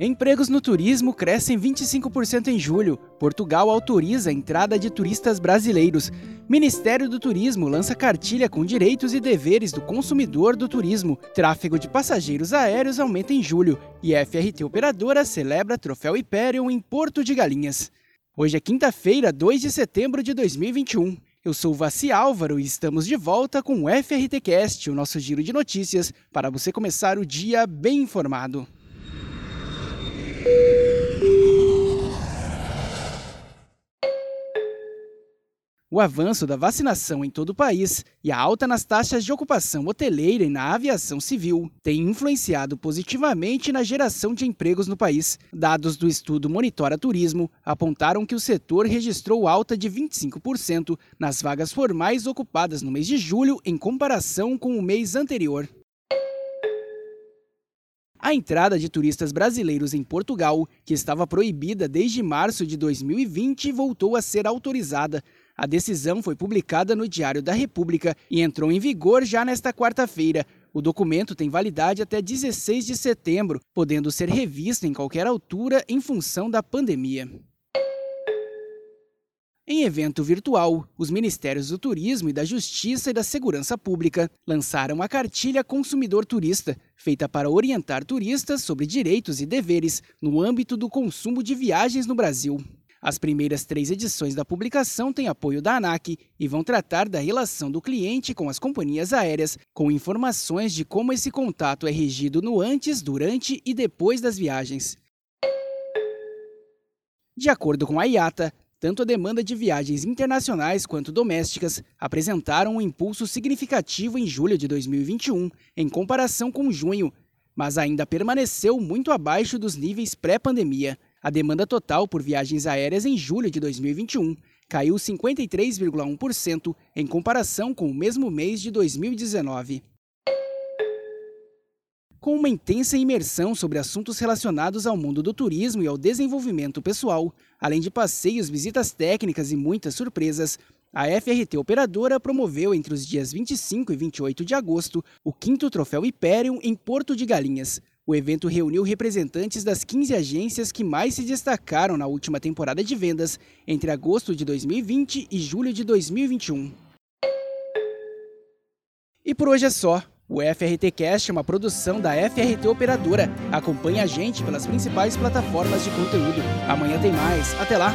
Empregos no turismo crescem 25% em julho. Portugal autoriza a entrada de turistas brasileiros. Ministério do Turismo lança cartilha com direitos e deveres do consumidor do turismo. Tráfego de passageiros aéreos aumenta em julho. E FRT Operadora celebra troféu Hyperion em Porto de Galinhas. Hoje é quinta-feira, 2 de setembro de 2021. Eu sou Vassi Álvaro e estamos de volta com o FRTcast, o nosso giro de notícias, para você começar o dia bem informado. O avanço da vacinação em todo o país e a alta nas taxas de ocupação hoteleira e na aviação civil têm influenciado positivamente na geração de empregos no país. Dados do estudo Monitora Turismo apontaram que o setor registrou alta de 25% nas vagas formais ocupadas no mês de julho em comparação com o mês anterior. A entrada de turistas brasileiros em Portugal, que estava proibida desde março de 2020, voltou a ser autorizada. A decisão foi publicada no Diário da República e entrou em vigor já nesta quarta-feira. O documento tem validade até 16 de setembro, podendo ser revisto em qualquer altura em função da pandemia. Em evento virtual, os Ministérios do Turismo e da Justiça e da Segurança Pública lançaram a cartilha Consumidor Turista, feita para orientar turistas sobre direitos e deveres no âmbito do consumo de viagens no Brasil. As primeiras três edições da publicação têm apoio da ANAC e vão tratar da relação do cliente com as companhias aéreas, com informações de como esse contato é regido no antes, durante e depois das viagens. De acordo com a IATA, tanto a demanda de viagens internacionais quanto domésticas apresentaram um impulso significativo em julho de 2021, em comparação com junho, mas ainda permaneceu muito abaixo dos níveis pré-pandemia. A demanda total por viagens aéreas em julho de 2021 caiu 53,1% em comparação com o mesmo mês de 2019. Com uma intensa imersão sobre assuntos relacionados ao mundo do turismo e ao desenvolvimento pessoal, além de passeios, visitas técnicas e muitas surpresas, a FRT Operadora promoveu entre os dias 25 e 28 de agosto o quinto Troféu Hyperion em Porto de Galinhas, o evento reuniu representantes das 15 agências que mais se destacaram na última temporada de vendas, entre agosto de 2020 e julho de 2021. E por hoje é só. O FRT Cast é uma produção da FRT Operadora. Acompanhe a gente pelas principais plataformas de conteúdo. Amanhã tem mais. Até lá!